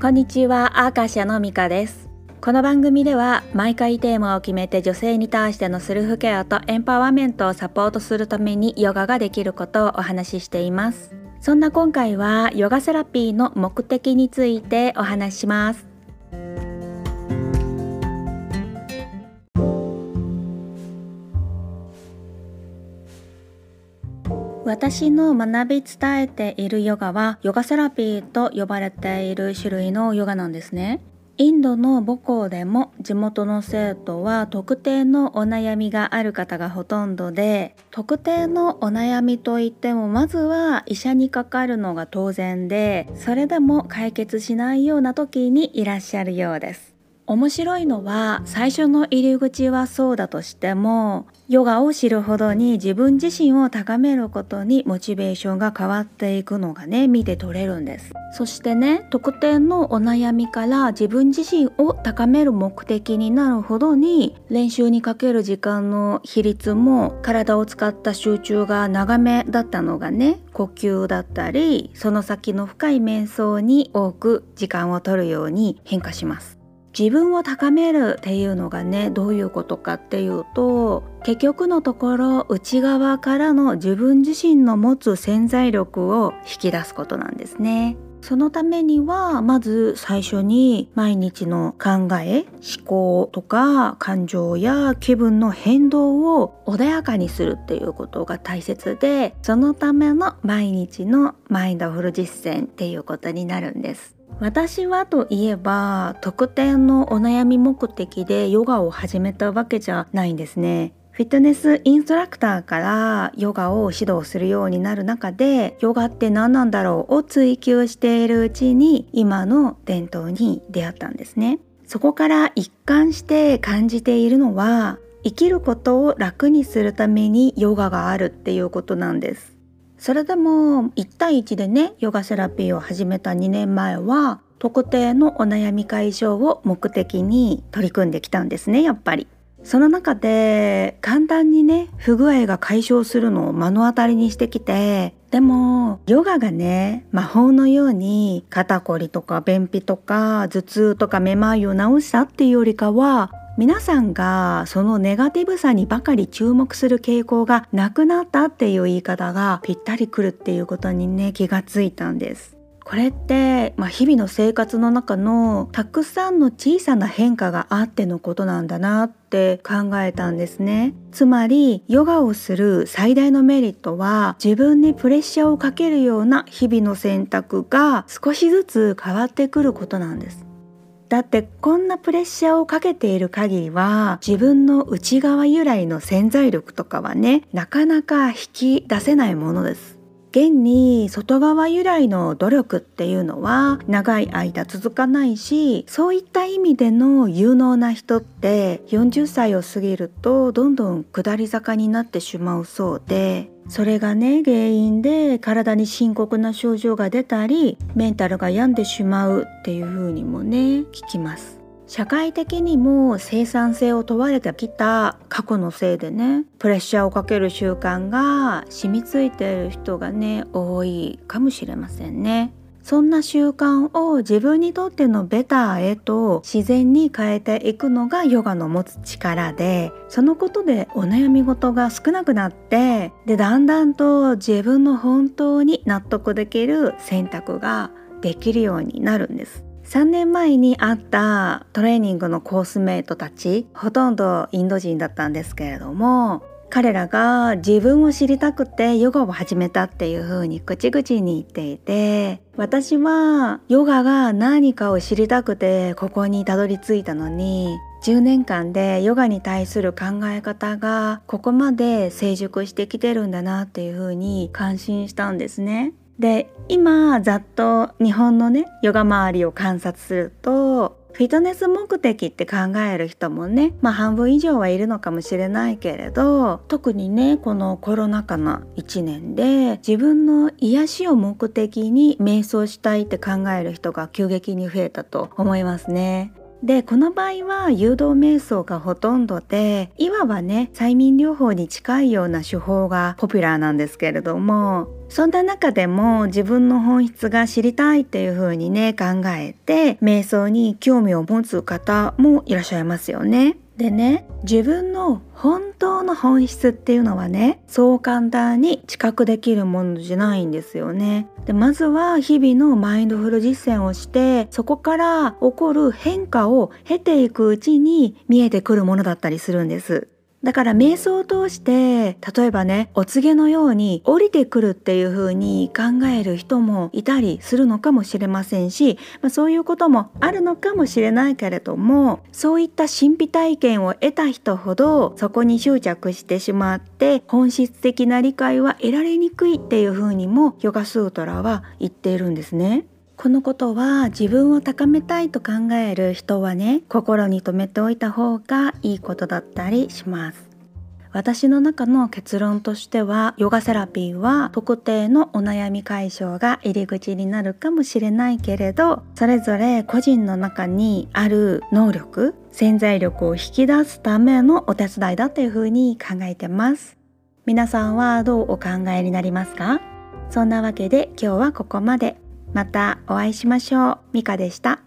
こんにちは、アーカシャのミカです。この番組では毎回テーマを決めて女性に対してのセルフケアとエンパワーメントをサポートするためにヨガができることをお話ししています。そんな今回はヨガセラピーの目的についてお話しします。私の学び伝えているヨガはヨガセラピーと呼ばれている種類のヨガなんですね。インドの母校でも地元の生徒は特定のお悩みがある方がほとんどで特定のお悩みといってもまずは医者にかかるのが当然でそれでも解決しないような時にいらっしゃるようです。面白いのは最初の入り口はそうだとしてもヨガを知るほどに自分自身を高めることにモチベーションが変わっていくのがね見て取れるんです。そしてね特定のお悩みから自分自身を高める目的になるほどに練習にかける時間の比率も体を使った集中が長めだったのがね呼吸だったりその先の深い瞑想に多く時間を取るように変化します。自分を高めるっていうのがねどういうことかっていうと結局のところ内側からの自分自身の持つ潜在力を引き出すことなんですね。そのためにはまず最初に毎日の考え思考とか感情や気分の変動を穏やかにするっていうことが大切でそのための毎日のマインドフル実践っていうことになるんです。私はといえば特定のお悩み目的でヨガを始めたわけじゃないんですね。フィットネスインストラクターからヨガを指導するようになる中でヨガって何なんだろうを追求しているうちに今の伝統に出会ったんですね。そこから一貫して感じているのは生きることを楽にするためにヨガがあるっていうことなんです。それでも1対1でねヨガセラピーを始めた2年前は特定のお悩み解消を目的に取り組んできたんですねやっぱり。その中で簡単にね不具合が解消するのを目の当たりにしてきてでもヨガがね魔法のように肩こりとか便秘とか頭痛とかめまいを治したっていうよりかは皆さんがそのネガティブさにばかり注目する傾向がなくなったっていう言い方がぴったりくるっていうことにね気がついたんです。これって、まあ、日々の生活の中のたくさんの小さな変化があってのことなんだなって考えたんですねつまりヨガをする最大のメリットは自分にプレッシャーをかけるような日々の選択が少しずつ変わってくることなんですだってこんなプレッシャーをかけている限りは自分の内側由来の潜在力とかはねなかなか引き出せないものです。現に外側由来の努力っていうのは長い間続かないしそういった意味での有能な人って40歳を過ぎるとどんどん下り坂になってしまうそうでそれがね原因で体に深刻な症状が出たりメンタルが病んでしまうっていう風にもね聞きます。社会的にも生産性を問われてきた過去のせいでねプレッシャーをかける習慣が染みついている人がね多いかもしれませんね。そんな習慣を自分にとってのベターへと自然に変えていくのがヨガの持つ力でそのことでお悩み事が少なくなってでだんだんと自分の本当に納得できる選択ができるようになるんです。3年前に会ったトレーニングのコースメイトたちほとんどインド人だったんですけれども彼らが自分を知りたくてヨガを始めたっていう風に口々に言っていて私はヨガが何かを知りたくてここにたどり着いたのに10年間でヨガに対する考え方がここまで成熟してきてるんだなっていう風に感心したんですね。で今ざっと日本のねヨガ周りを観察するとフィットネス目的って考える人もねまあ半分以上はいるのかもしれないけれど特にねこのコロナ禍の1年で自分の癒しを目的に瞑想したいって考える人が急激に増えたと思いますね。でこの場合は誘導瞑想がほとんどでいわばね催眠療法に近いような手法がポピュラーなんですけれどもそんな中でも自分の本質が知りたいっていう風にね考えて瞑想に興味を持つ方もいらっしゃいますよね。でね自分の本当の本質っていうのはねそう簡単に知覚できるものじゃないんですよね。でまずは日々のマインドフル実践をしてそこから起こる変化を経ていくうちに見えてくるものだったりするんです。だから瞑想を通して例えばねお告げのように降りてくるっていう風に考える人もいたりするのかもしれませんし、まあ、そういうこともあるのかもしれないけれどもそういった神秘体験を得た人ほどそこに執着してしまって本質的な理解は得られにくいっていう風にもヨガスートラは言っているんですね。このことは自分を高めたいと考える人はね心に留めておいた方がいいことだったりします。私の中の結論としてはヨガセラピーは特定のお悩み解消が入り口になるかもしれないけれどそれぞれ個人の中にある能力潜在力を引き出すためのお手伝いだというふうに考えてます。皆さんはどうお考えになりますか？そんなわけで今日はここまで。またお会いしましょう。ミカでした。